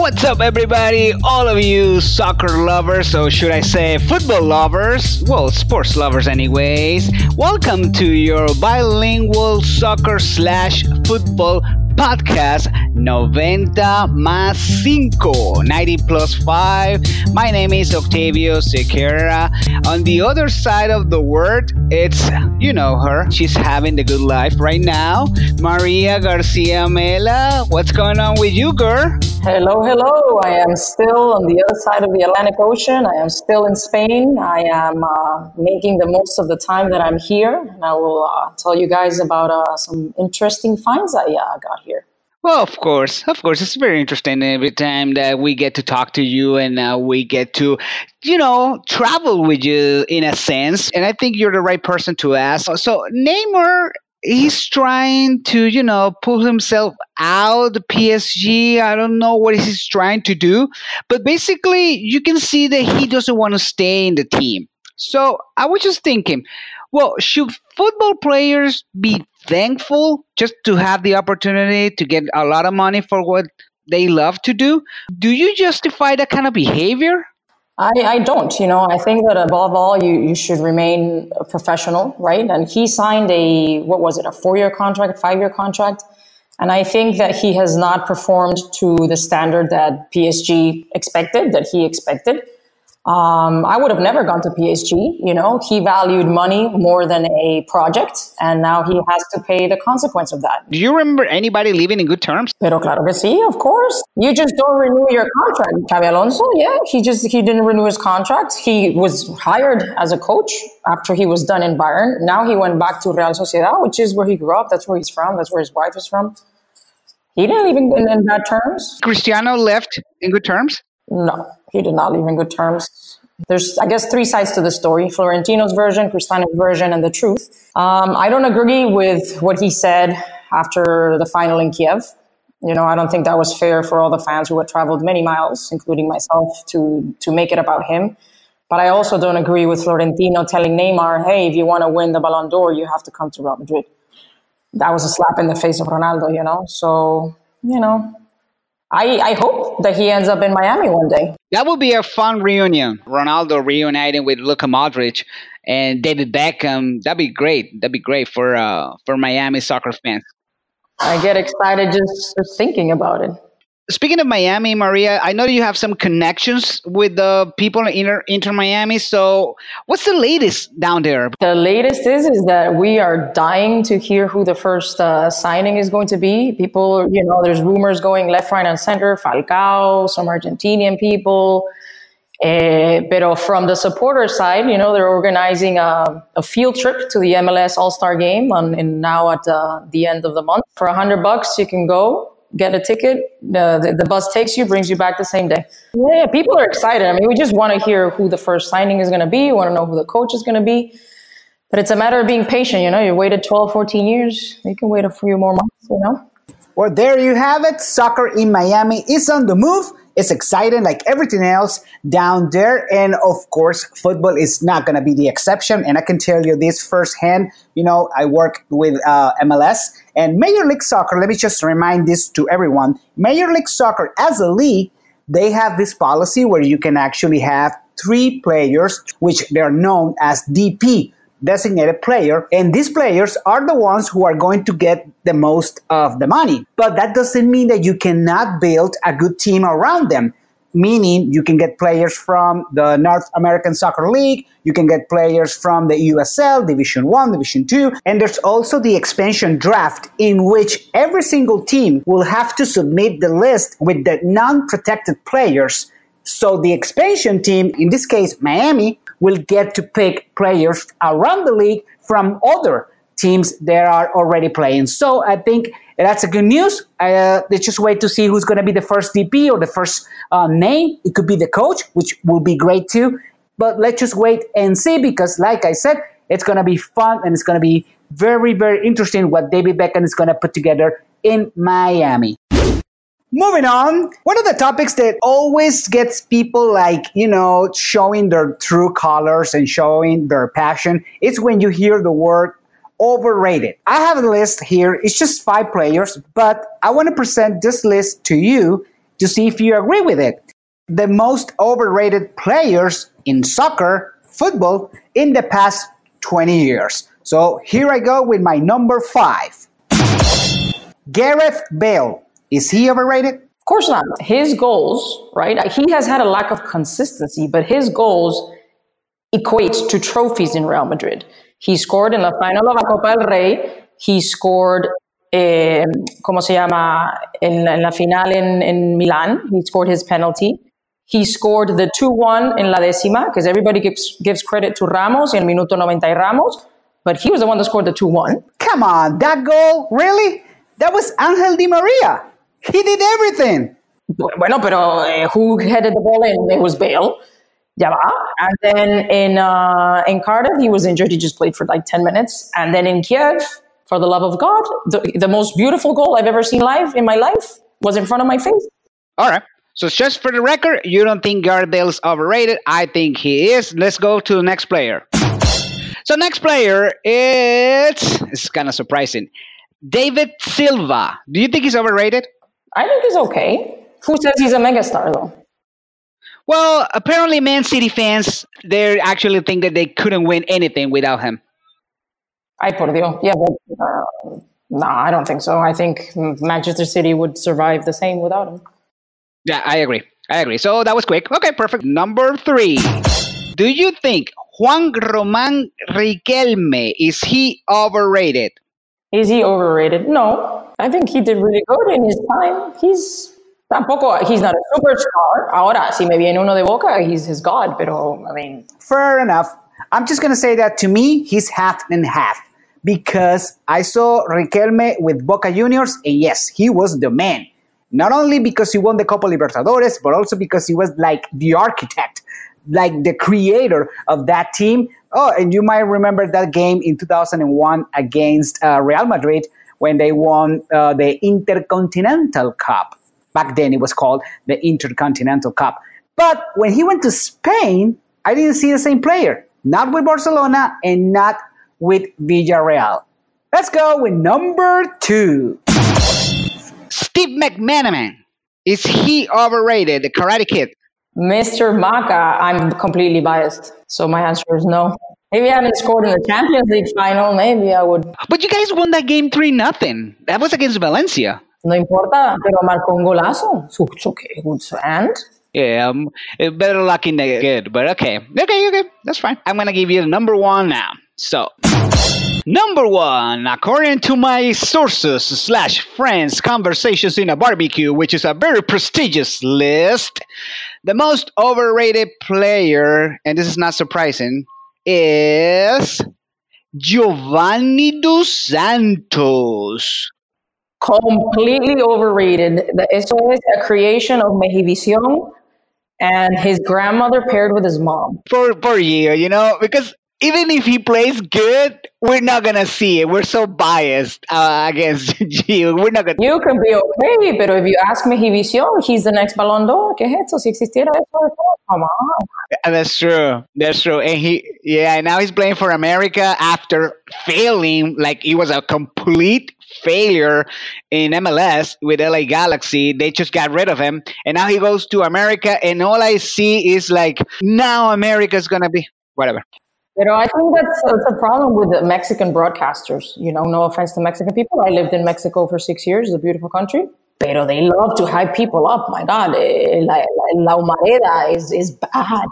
What's up, everybody? All of you soccer lovers, or should I say football lovers? Well, sports lovers, anyways. Welcome to your bilingual soccer slash football podcast 90 más 5 90 plus 5 my name is octavio sequeira on the other side of the world it's you know her she's having the good life right now maria garcia mela what's going on with you girl hello hello. I am still on the other side of the atlantic ocean. I am still in spain. I am uh, making the most of the time that i'm here and i will uh, tell you guys about uh, some interesting finds i uh, got here. Well, of course, of course, it's very interesting every time that we get to talk to you and uh, we get to, you know, travel with you in a sense. And I think you're the right person to ask. So Neymar, he's trying to, you know, pull himself out the PSG. I don't know what he's trying to do, but basically, you can see that he doesn't want to stay in the team. So I was just thinking, well, should football players be thankful just to have the opportunity to get a lot of money for what they love to do? Do you justify that kind of behavior? I, I don't. You know, I think that above all, you, you should remain a professional, right? And he signed a, what was it, a four year contract, five year contract? And I think that he has not performed to the standard that PSG expected, that he expected. Um, I would have never gone to PSG. You know, he valued money more than a project, and now he has to pay the consequence of that. Do you remember anybody leaving in good terms? Pero claro que sí, of course. You just don't renew your contract. Xabi Alonso, yeah, he just he didn't renew his contract. He was hired as a coach after he was done in Bayern. Now he went back to Real Sociedad, which is where he grew up. That's where he's from. That's where his wife is from. He didn't leave in, in bad terms. Cristiano left in good terms. No, he did not leave in good terms. There's, I guess, three sides to the story Florentino's version, Cristiano's version, and the truth. Um, I don't agree with what he said after the final in Kiev. You know, I don't think that was fair for all the fans who had traveled many miles, including myself, to, to make it about him. But I also don't agree with Florentino telling Neymar, hey, if you want to win the Ballon d'Or, you have to come to Real Madrid. That was a slap in the face of Ronaldo, you know? So, you know, I, I hope that he ends up in Miami one day. That would be a fun reunion. Ronaldo reuniting with Luka Modric and David Beckham. That'd be great. That'd be great for uh, for Miami soccer fans. I get excited just, just thinking about it. Speaking of Miami, Maria, I know you have some connections with the people in Inter, Inter Miami. So, what's the latest down there? The latest is is that we are dying to hear who the first uh, signing is going to be. People, you know, there's rumors going left, right, and center. Falcao, some Argentinian people. Uh, but from the supporter side, you know, they're organizing a, a field trip to the MLS All Star Game on, in now at uh, the end of the month. For a hundred bucks, you can go get a ticket. Uh, the, the, bus takes you, brings you back the same day. Yeah, people are excited. I mean, we just want to hear who the first signing is going to be. We want to know who the coach is going to be. But it's a matter of being patient. You know, you waited 12, 14 years. You can wait a few more months, you know? Well, there you have it. Soccer in Miami is on the move. It's exciting like everything else down there. And of course, football is not going to be the exception. And I can tell you this firsthand. You know, I work with uh, MLS and Major League Soccer. Let me just remind this to everyone Major League Soccer as a league, they have this policy where you can actually have three players, which they're known as DP designated player, and these players are the ones who are going to get the most of the money. But that doesn't mean that you cannot build a good team around them. Meaning, you can get players from the North American Soccer League, you can get players from the USL, Division 1, Division 2, and there's also the expansion draft in which every single team will have to submit the list with the non protected players. So the expansion team, in this case Miami, will get to pick players around the league from other teams that are already playing. So I think that's a good news. Uh, let's just wait to see who's going to be the first DP or the first uh, name. It could be the coach, which will be great too. But let's just wait and see because, like I said, it's going to be fun and it's going to be very, very interesting what David Beckham is going to put together in Miami. Moving on, one of the topics that always gets people like, you know, showing their true colors and showing their passion is when you hear the word overrated. I have a list here. It's just five players, but I want to present this list to you to see if you agree with it. The most overrated players in soccer, football, in the past 20 years. So here I go with my number five. Gareth Bale. Is he overrated? Of course not. His goals, right? He has had a lack of consistency, but his goals equate to trophies in Real Madrid. He scored in the final of la Copa del Rey. He scored, eh, ¿cómo se llama? En, en la final in, en Milan. He scored his penalty. He scored the 2 1 in La Décima, because everybody gives, gives credit to Ramos in Minuto 90 Ramos, but he was the one that scored the 2 1. Come on, that goal? Really? That was Angel Di Maria. He did everything. Bueno, pero uh, who headed the ball in? It was Bale. Ya va. And then in, uh, in Cardiff, he was injured. He just played for like 10 minutes. And then in Kiev, for the love of God, the, the most beautiful goal I've ever seen live in my life was in front of my face. All right. So just for the record, you don't think Gareth Bale is overrated. I think he is. Let's go to the next player. So next player, it's it's kind of surprising. David Silva. Do you think he's overrated? I think he's okay. Who says he's a megastar though? Well, apparently Man City fans they actually think that they couldn't win anything without him. Ay, por Dios. Yeah, but uh, no, I don't think so. I think Manchester City would survive the same without him. Yeah, I agree. I agree. So that was quick. Okay, perfect. Number three. Do you think Juan Roman Riquelme is he overrated? Is he overrated? No. I think he did really good in his time. He's tampoco, he's not a superstar. Ahora, si me viene uno de boca, he's his god, pero I mean. Fair enough. I'm just going to say that to me, he's half and half because I saw Riquelme with Boca Juniors, and yes, he was the man. Not only because he won the Copa Libertadores, but also because he was like the architect, like the creator of that team. Oh, and you might remember that game in 2001 against uh, Real Madrid when they won uh, the Intercontinental Cup. Back then it was called the Intercontinental Cup. But when he went to Spain, I didn't see the same player. Not with Barcelona and not with Villarreal. Let's go with number two. Steve McManaman. Is he overrated, the Karate Kid? Mr. Maka, I'm completely biased. So my answer is no. Maybe I haven't scored in the Champions League final. Maybe I would. But you guys won that game 3 nothing. That was against Valencia. No importa, pero marcó un golazo. So it's okay. And? Yeah, um, better luck in the good, but okay. Okay, okay, that's fine. I'm gonna give you the number one now. So, Number one, according to my sources slash friends conversations in a barbecue, which is a very prestigious list, the most overrated player, and this is not surprising, is Giovanni dos Santos. Completely overrated. Eso es a creation of Mejivisión and his grandmother paired with his mom. For for you, you know, because even if he plays good, we're not gonna see it. We're so biased uh, against you. We're not gonna. You can be okay, but if you ask me, Visión, he's the next Ballon d'Or. ¿Qué es esto? Si existiera eso, come on. That's true. That's true. And he, yeah, and now he's playing for America after failing. Like he was a complete failure in MLS with LA Galaxy. They just got rid of him, and now he goes to America, and all I see is like now America's gonna be whatever. Pero I think that's, that's a problem with the Mexican broadcasters. You know, no offense to Mexican people. I lived in Mexico for six years. It's a beautiful country. Pero they love to hype people up. My God, eh, la, la, la humareda is, is bad.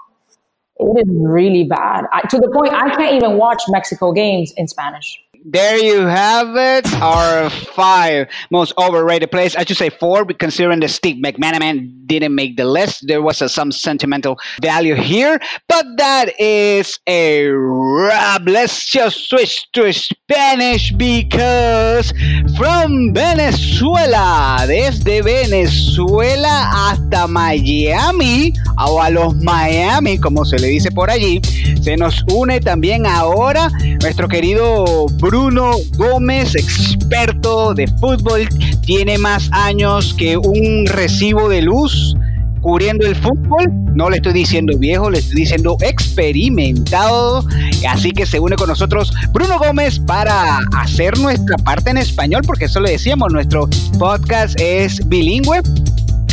It is really bad. I, to the point I can't even watch Mexico games in Spanish there you have it. Our five most overrated players. I should say four, considering the Steve McManaman didn't make the list, there was a, some sentimental value here. But that is a wrap. Let's just switch to Spanish because from Venezuela, desde Venezuela hasta Miami, o a los Miami, como se le dice por allí, se nos une también ahora nuestro querido Bruno Gómez, experto de fútbol, tiene más años que un recibo de luz cubriendo el fútbol. No le estoy diciendo viejo, le estoy diciendo experimentado. Así que se une con nosotros Bruno Gómez para hacer nuestra parte en español, porque eso le decíamos, nuestro podcast es bilingüe.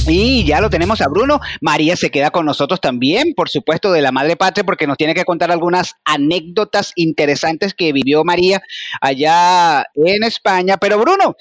Y ya lo tenemos a Bruno. María se queda con nosotros también, por supuesto, de la Madre Patria, porque nos tiene que contar algunas anécdotas interesantes que vivió María allá en España. Pero Bruno,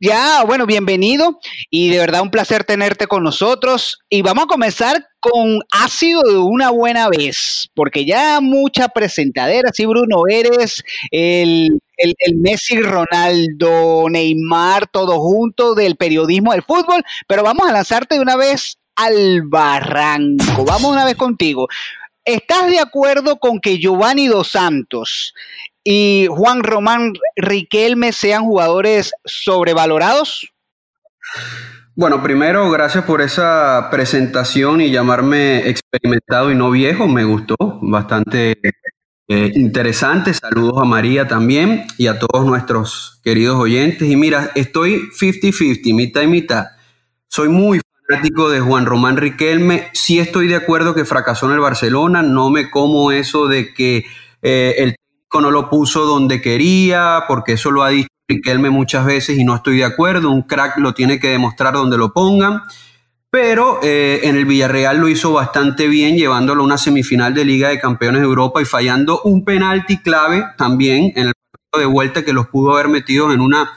ya, bueno, bienvenido y de verdad un placer tenerte con nosotros. Y vamos a comenzar con ácido de una buena vez, porque ya mucha presentadera, sí, Bruno, eres el, el, el, Messi, Ronaldo, Neymar, todo junto del periodismo del fútbol, pero vamos a lanzarte de una vez al barranco. Vamos una vez contigo. ¿Estás de acuerdo con que Giovanni Dos Santos y Juan Román Riquelme sean jugadores sobrevalorados? Bueno, primero, gracias por esa presentación y llamarme experimentado y no viejo. Me gustó bastante eh, interesante. Saludos a María también y a todos nuestros queridos oyentes. Y mira, estoy 50-50, mitad y mitad. Soy muy fanático de Juan Román Riquelme. Sí estoy de acuerdo que fracasó en el Barcelona. No me como eso de que eh, el no lo puso donde quería, porque eso lo ha dicho Riquelme muchas veces y no estoy de acuerdo. Un crack lo tiene que demostrar donde lo pongan. Pero eh, en el Villarreal lo hizo bastante bien, llevándolo a una semifinal de Liga de Campeones de Europa y fallando un penalti clave también en el partido de vuelta que los pudo haber metido en una,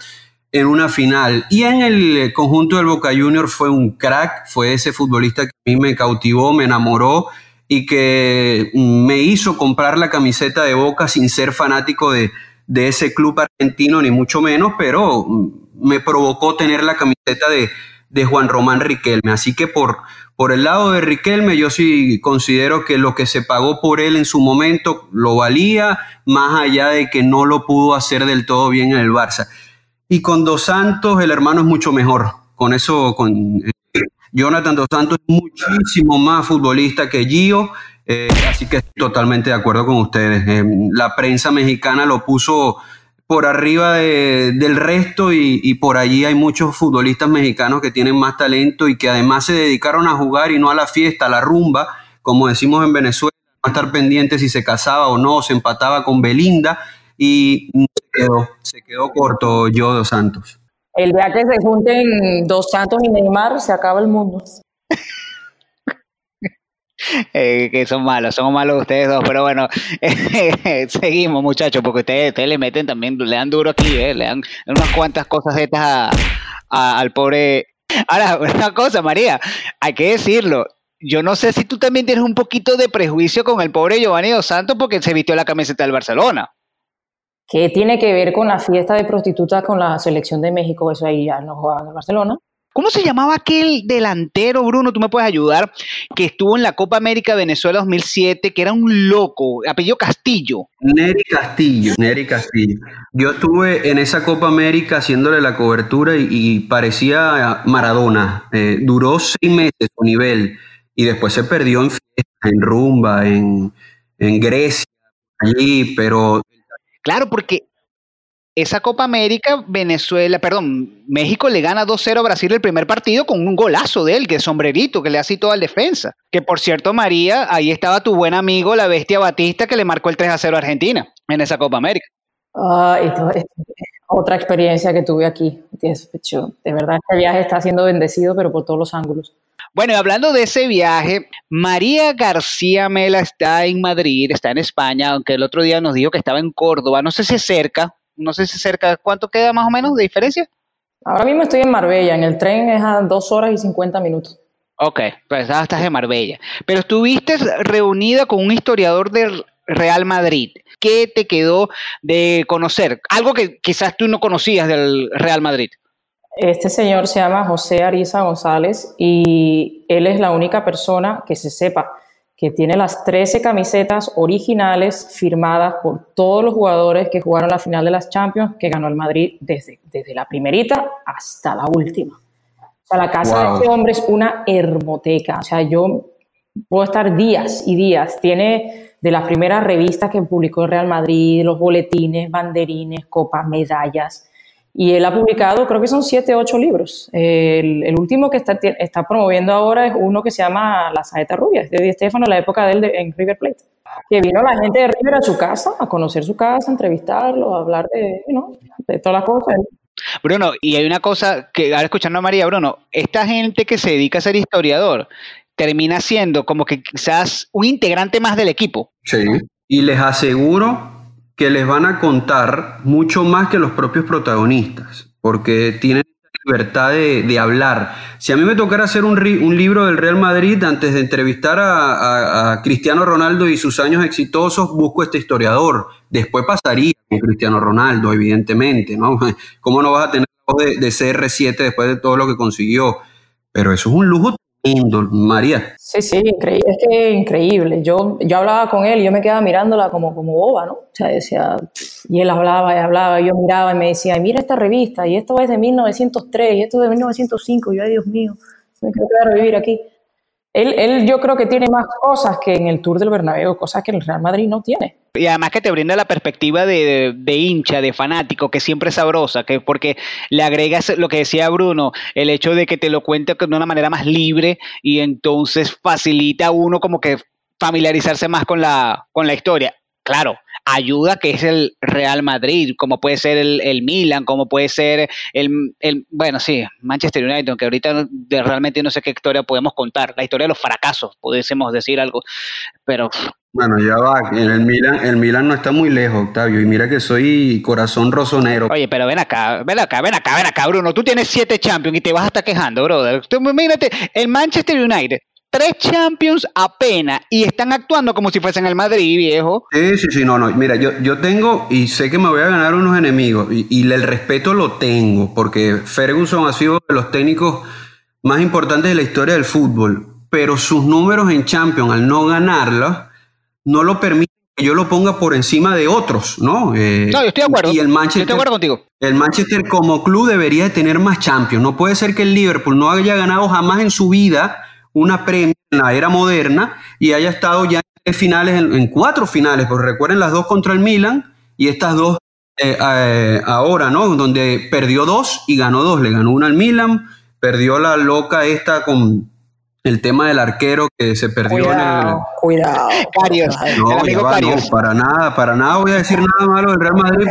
en una final. Y en el conjunto del Boca Junior fue un crack, fue ese futbolista que a mí me cautivó, me enamoró y que me hizo comprar la camiseta de Boca sin ser fanático de, ese club argentino, ni mucho menos, pero me provocó tener la camiseta de, Juan Román Riquelme. Así que por, por el lado de Riquelme, yo sí considero que lo que se pagó por él en su momento lo valía, más allá de que no lo pudo hacer del todo bien en el Barça. Y con Dos Santos, el hermano es mucho mejor. Con eso, con, Jonathan Dos Santos es muchísimo más futbolista que Gio, eh, así que estoy totalmente de acuerdo con ustedes. Eh, la prensa mexicana lo puso por arriba del resto y, por allí hay muchos futbolistas mexicanos que tienen más talento y que además se dedicaron a jugar y no a la fiesta, a la rumba, como decimos en Venezuela, a estar pendientes si se casaba o no, se empataba con Belinda y se quedó, se quedó corto yo Dos Santos. El día que se junten Dos Santos y Neymar, se acaba el mundo. Eh, que son malos, son malos ustedes dos, pero bueno, seguimos muchachos, porque ustedes, le meten también, le dan duro aquí, eh, le dan unas cuantas cosas estas al pobre. Ahora, una cosa, María, hay que decirlo, yo no sé si tú también tienes un poquito de prejuicio con el pobre Giovanni Dos Santos porque se vistió la camiseta del Barcelona. ¿Qué tiene que ver con la fiesta de prostitutas con la selección de México? Eso ahí ya no jugaban en Barcelona. ¿Cómo se llamaba aquel delantero, Bruno? Tú me puedes ayudar, que estuvo en la Copa América Venezuela 2007, que era un loco, apellido Castillo. Neri Castillo, Neri Castillo. Yo estuve en esa Copa América haciéndole la cobertura y, parecía Maradona. Eh, duró seis meses su nivel y después se perdió en fiesta, en rumba, en, en Grecia, allí, pero Claro, porque esa Copa América, Venezuela, perdón, México le gana 2-0 a Brasil el primer partido con un golazo de él, que es sombrerito, que le hace todo al defensa. Que por cierto, María, ahí estaba tu buen amigo, la bestia Batista, que le marcó el 3-0 a Argentina en esa Copa América. Ah, esto es otra experiencia que tuve aquí. De verdad, este viaje está siendo bendecido, pero por todos los ángulos. Bueno, y hablando de ese viaje, María García Mela está en Madrid, está en España, aunque el otro día nos dijo que estaba en Córdoba. No sé si es cerca, no sé si cerca. ¿Cuánto queda más o menos de diferencia? Ahora mismo estoy en Marbella, en el tren es a dos horas y cincuenta minutos. Ok, pues ahora estás en Marbella. Pero estuviste reunida con un historiador del Real Madrid. ¿Qué te quedó de conocer? Algo que quizás tú no conocías del Real Madrid. Este señor se llama José Ariza González y él es la única persona que se sepa que tiene las 13 camisetas originales firmadas por todos los jugadores que jugaron la final de las Champions que ganó el Madrid desde, desde la primerita hasta la última. O sea, la casa de este hombre es una hermoteca. O sea, yo puedo estar días y días. Tiene de las primeras revistas que publicó el Real Madrid, los boletines, banderines, copas, medallas y él ha publicado, creo que son siete, ocho libros. El, último que está, está, promoviendo ahora es uno que se llama La Saeta Rubia, de Di Stefano, la época de él en River Plate. Que vino la gente de River a su casa, a conocer su casa, a entrevistarlo, a hablar de, de todas las cosas. Bruno, y hay una cosa que ahora escuchando a María, Bruno, esta gente que se dedica a ser historiador termina siendo como que quizás un integrante más del equipo. Sí, y les aseguro que les van a contar mucho más que los propios protagonistas, porque tienen libertad de, hablar. Si a mí me tocara hacer un, libro del Real Madrid antes de entrevistar a, Cristiano Ronaldo y sus años exitosos, busco este historiador. Después pasaría con Cristiano Ronaldo, evidentemente, ¿no? ¿Cómo no vas a tener de, de CR7 después de todo lo que consiguió? Pero eso es un lujo María. Sí, sí, increíble. es que increíble. Yo, yo hablaba con él y yo me quedaba mirándola como, como boba, ¿no? O sea, decía, y él hablaba y hablaba, y yo miraba y me decía, mira esta revista, y esto es de 1903, y esto es de 1905, y yo, ay Dios mío, me quedar a vivir aquí. Él, él, yo creo que tiene más cosas que en el Tour del Bernabéu, cosas que el Real Madrid no tiene. Y además que te brinda la perspectiva de, de, hincha, de fanático, que siempre es sabrosa, que porque le agregas lo que decía Bruno, el hecho de que te lo cuente de una manera más libre y entonces facilita a uno como que familiarizarse más con la, con la historia. Claro, ayuda que es el Real Madrid, como puede ser el, el Milan, como puede ser el, el, bueno, sí, Manchester United, aunque ahorita realmente no sé qué historia podemos contar, la historia de los fracasos, pudiésemos decir algo, pero... Bueno, ya va, en el Milan, el Milan no está muy lejos, Octavio, y mira que soy corazón rosonero. Oye, pero ven acá, ven acá, ven acá, ven acá, Bruno, tú tienes siete Champions y te vas a estar quejando, brother. Tú, imagínate, el Manchester United tres Champions apenas y están actuando como si fuesen el Madrid, viejo. Sí, sí, sí, no, no. Mira, yo, yo tengo y sé que me voy a ganar unos enemigos y, el respeto lo tengo porque Ferguson ha sido de los técnicos más importantes de la historia del fútbol, pero sus números en Champions al no ganarla no lo permiten que yo lo ponga por encima de otros, ¿no? Eh, no, yo estoy de acuerdo. Y el Manchester, estoy de acuerdo contigo. El Manchester como club debería de tener más Champions. No puede ser que el Liverpool no haya ganado jamás en su vida una premia en la era moderna y haya estado ya en finales, en, cuatro finales, porque recuerden las dos contra el Milan y estas dos eh, eh, ahora, ¿no? Donde perdió dos y ganó dos. Le ganó una al Milan, perdió la loca esta con el tema del arquero que se perdió cuidado, en el. Cuidado. No, no, para nada, para nada voy a decir nada malo del Real Madrid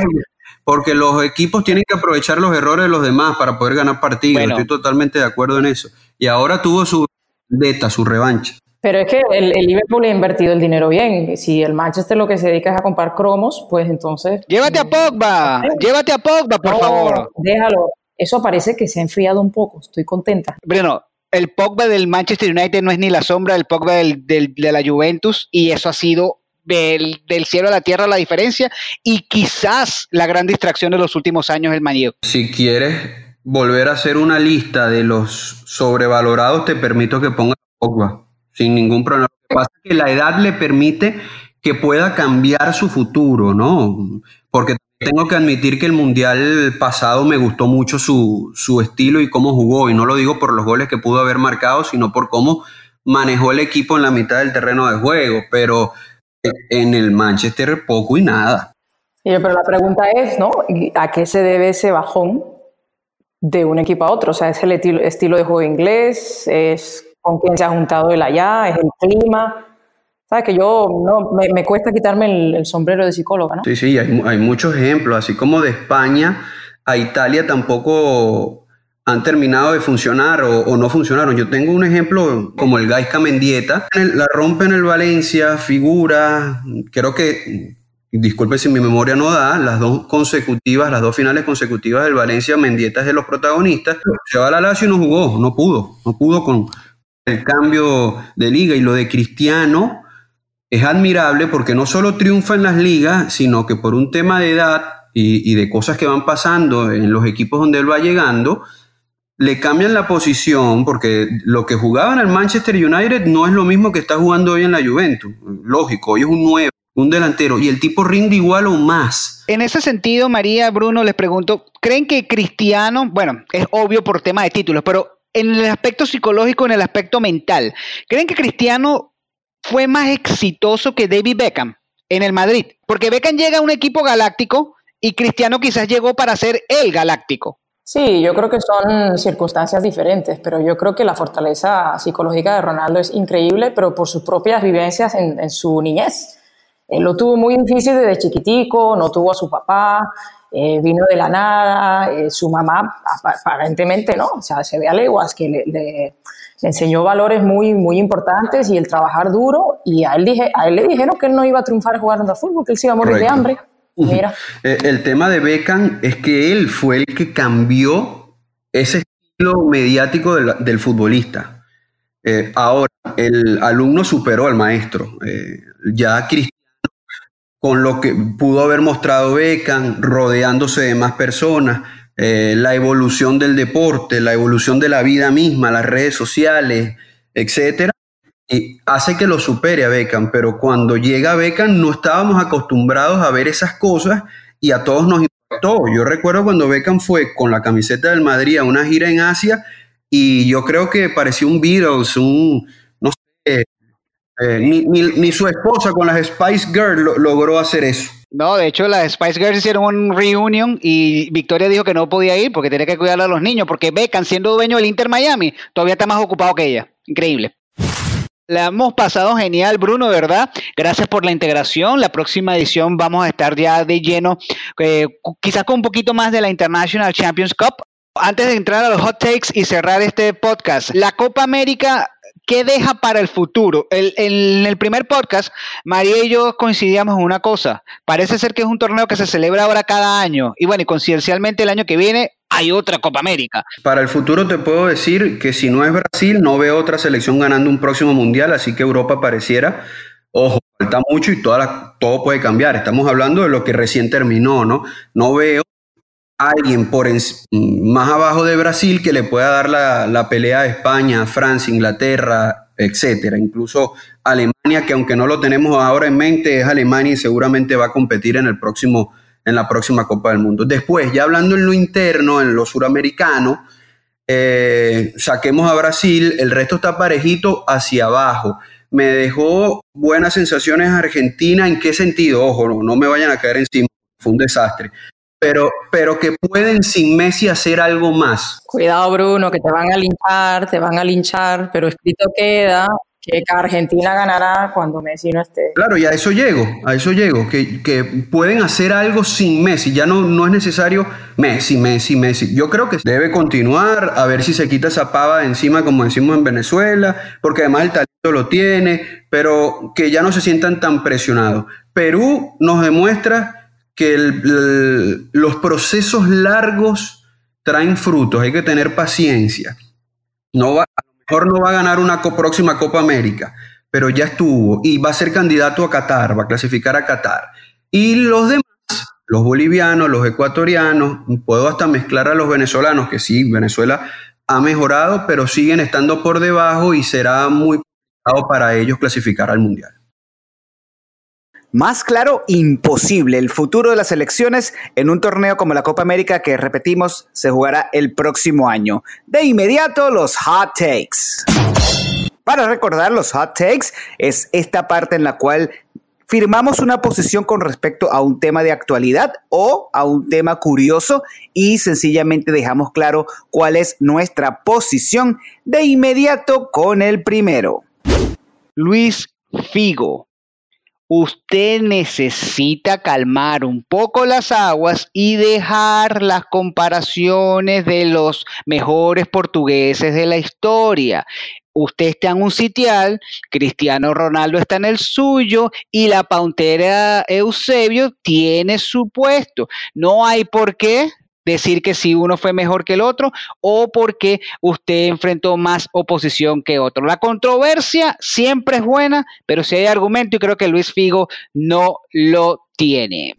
porque, los equipos tienen que aprovechar los errores de los demás para poder ganar partidos. Estoy totalmente de acuerdo en eso. Y ahora tuvo su Deta, su revancha. Pero es que el, Liverpool ha invertido el dinero bien. Si el Manchester lo que se dedica es a comprar cromos, pues entonces. Llévate a Pogba, llévate a Pogba, por favor. Déjalo. Eso parece que se ha enfriado un poco. Estoy contenta. Bueno, el Pogba del Manchester United no es ni la sombra del Pogba del, de la Juventus y eso ha sido del, cielo a la tierra la diferencia y quizás la gran distracción de los últimos años el Maniego. Si quieres volver a hacer una lista de los sobrevalorados, te permito que pongas Pogba, sin ningún problema. Lo que pasa es que la edad le permite que pueda cambiar su futuro, ¿no? Porque tengo que admitir que el Mundial pasado me gustó mucho su, su estilo y cómo jugó, y no lo digo por los goles que pudo haber marcado, sino por cómo manejó el equipo en la mitad del terreno de juego, pero en el Manchester poco y nada. Pero la pregunta es, ¿no? ¿A qué se debe ese bajón de un equipo a otro. O sea, es el estilo de juego inglés, es con quién se ha juntado el allá, es el clima. ¿Sabes? Que yo no, me, cuesta quitarme el, sombrero de psicóloga, ¿no? Sí, sí, hay, muchos ejemplos, así como de España a Italia tampoco han terminado de funcionar o, no funcionaron. Yo tengo un ejemplo como el Gaisca Mendieta, la rompe en el Valencia, figura, creo que disculpe si mi memoria no da, las dos consecutivas, las dos finales consecutivas del Valencia, Mendieta es de los protagonistas, se va a la Lazio y no jugó, no pudo, no pudo con el cambio de liga y lo de Cristiano es admirable porque no solo triunfa en las ligas, sino que por un tema de edad y, de cosas que van pasando en los equipos donde él va llegando, le cambian la posición porque lo que jugaba en el Manchester United no es lo mismo que está jugando hoy en la Juventus. Lógico, hoy es un nuevo un delantero y el tipo rinde igual o más. En ese sentido, María, Bruno, les pregunto, ¿creen que Cristiano, bueno, es obvio por tema de títulos, pero en el aspecto psicológico, en el aspecto mental, ¿creen que Cristiano fue más exitoso que David Beckham en el Madrid? Porque Beckham llega a un equipo galáctico y Cristiano quizás llegó para ser el galáctico. Sí, yo creo que son circunstancias diferentes, pero yo creo que la fortaleza psicológica de Ronaldo es increíble, pero por sus propias vivencias en, en su niñez. Él lo tuvo muy difícil desde chiquitico, no tuvo a su papá, eh, vino de la nada, eh, su mamá aparentemente no, o sea, se ve a leguas que le, le, enseñó valores muy, muy importantes y el trabajar duro y a él, dije, a él le dijeron que él no iba a triunfar jugando a fútbol, que él se iba a morir de hambre. Mira. el tema de Beckham es que él fue el que cambió ese estilo mediático del futbolista. Eh, ahora, el alumno superó al maestro. Eh, ya Cristiano, con lo que pudo haber mostrado Beckham, rodeándose de más personas, eh, la evolución del deporte, la evolución de la vida misma, las redes sociales, etcétera, y hace que lo supere a Beckham. Pero cuando llega Beckham, no estábamos acostumbrados a ver esas cosas y a todos nos impactó. Yo recuerdo cuando Beckham fue con la camiseta del Madrid a una gira en Asia y yo creo que pareció un Beatles, un, eh, ni, su esposa con las Spice Girls logró hacer eso. No, de hecho las Spice Girls hicieron un reunion y Victoria dijo que no podía ir porque tenía que cuidar a los niños, porque Beckham siendo dueño del Inter Miami todavía está más ocupado que ella. Increíble. La hemos pasado genial, Bruno, ¿verdad? Gracias por la integración. La próxima edición vamos a estar ya de lleno, eh, quizás con un poquito más de la International Champions Cup antes de entrar a los hot takes y cerrar este podcast, la Copa América, ¿qué deja para el futuro? en el primer podcast, María y yo coincidíamos en una cosa. Parece ser que es un torneo que se celebra ahora cada año. Y bueno, y coincidencialmente el año que viene hay otra Copa América. Para el futuro te puedo decir que si no es Brasil, no veo otra selección ganando un próximo mundial, así que Europa pareciera Ojo, falta mucho y toda todo puede cambiar. Estamos hablando de lo que recién terminó, ¿no? No veo alguien por más abajo de Brasil que le pueda dar la, pelea a España, Francia, Inglaterra, etcétera. Incluso Alemania, que aunque no lo tenemos ahora en mente, es Alemania y seguramente va a competir en el próximo, en la próxima Copa del Mundo. Después, ya hablando en lo interno, en lo suramericano, eh, saquemos a Brasil, el resto está parejito hacia abajo. Me dejó buenas sensaciones Argentina, ¿en qué sentido? Ojo, no, no me vayan a caer encima, fue un desastre pero, pero que pueden sin Messi hacer algo más. Cuidado, Bruno, que te van a linchar, te van a linchar, pero escrito queda que Argentina ganará cuando Messi no esté. Claro, y a eso llego, a eso llego, que, que pueden hacer algo sin Messi, ya no, no es necesario Messi, Messi, Messi. Yo creo que debe continuar, a ver si se quita esa pava de encima, como decimos en Venezuela, porque además el talento lo tiene, pero que ya no se sientan tan presionados. Perú nos demuestra que los procesos largos traen frutos, hay que tener paciencia. No va, a lo mejor no va a ganar una próxima Copa América, pero ya estuvo y va a ser candidato a Qatar, va a clasificar a Qatar. Y los demás, los bolivianos, los ecuatorianos, puedo hasta mezclar a los venezolanos, que sí, Venezuela ha mejorado, pero siguen estando por debajo y será muy complicado para ellos clasificar al Mundial. Más claro, imposible. El futuro de las elecciones en un torneo como la Copa América que, repetimos, se jugará el próximo año. De inmediato, los hot takes. Para recordar, los hot takes es esta parte en la cual firmamos una posición con respecto a un tema de actualidad o a un tema curioso y sencillamente dejamos claro cuál es nuestra posición de inmediato con el primero. Luis Figo usted necesita calmar un poco las aguas y dejar las comparaciones de los mejores portugueses de la historia. Usted está en un sitial, Cristiano Ronaldo está en el suyo y la pauntera Eusebio tiene su puesto. No hay por qué decir que si uno fue mejor que el otro o porque usted enfrentó más oposición que otro. La controversia siempre es buena, pero si hay argumento y creo que Luis Figo no lo tiene.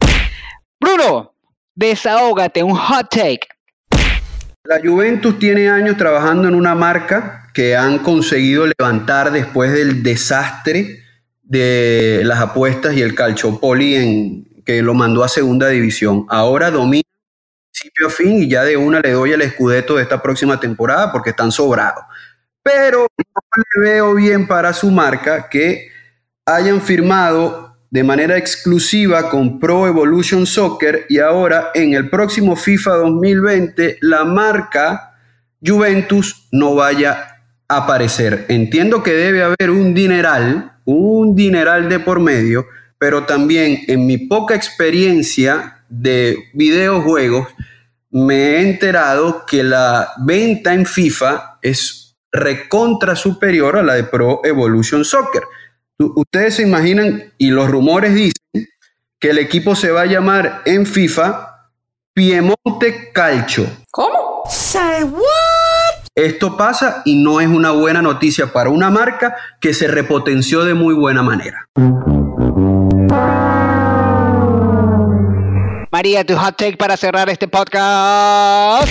Bruno, desahógate, un hot take. La Juventus tiene años trabajando en una marca que han conseguido levantar después del desastre de las apuestas y el calciopoli en, que lo mandó a segunda división. Ahora domina fin y ya de una le doy el escudeto de esta próxima temporada porque están sobrados. Pero no le veo bien para su marca que hayan firmado de manera exclusiva con Pro Evolution Soccer y ahora en el próximo FIFA 2020 la marca Juventus no vaya a aparecer. Entiendo que debe haber un dineral, un dineral de por medio, pero también en mi poca experiencia de videojuegos, me he enterado que la venta en FIFA es recontra superior a la de Pro Evolution Soccer. Ustedes se imaginan, y los rumores dicen, que el equipo se va a llamar en FIFA Piemonte Calcio. ¿Cómo? Say what? Esto pasa y no es una buena noticia para una marca que se repotenció de muy buena manera. María, tu hot take para cerrar este podcast.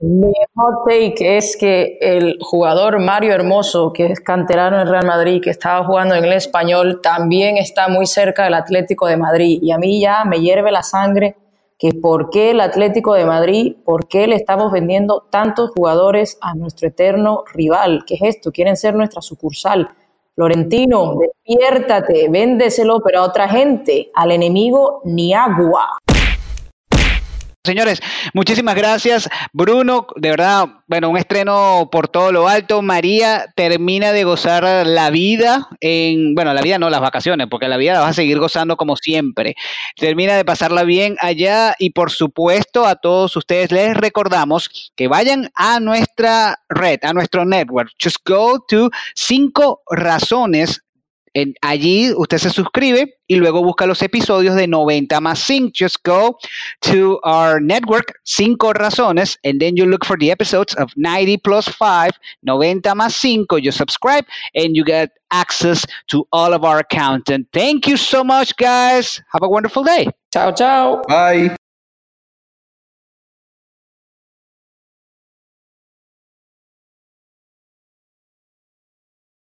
Mi hot take es que el jugador Mario Hermoso, que es canterano en Real Madrid, que estaba jugando en el español, también está muy cerca del Atlético de Madrid. Y a mí ya me hierve la sangre que por qué el Atlético de Madrid, por qué le estamos vendiendo tantos jugadores a nuestro eterno rival. ¿Qué es esto? Quieren ser nuestra sucursal. Florentino, despiértate, véndeselo, pero a otra gente, al enemigo ni agua. Señores, muchísimas gracias. Bruno, de verdad, bueno, un estreno por todo lo alto. María termina de gozar la vida en, bueno, la vida no, las vacaciones, porque la vida la vas a seguir gozando como siempre. Termina de pasarla bien allá y por supuesto a todos ustedes les recordamos que vayan a nuestra red, a nuestro network. Just go to cinco razones allí usted se suscribe y luego busca los episodios de 90 más 5. Just go to our network, 5 razones, and then you look for the episodes of 90 plus 5, 90 más 5. You subscribe and you get access to all of our content. Thank you so much, guys. Have a wonderful day. Ciao, ciao. Bye.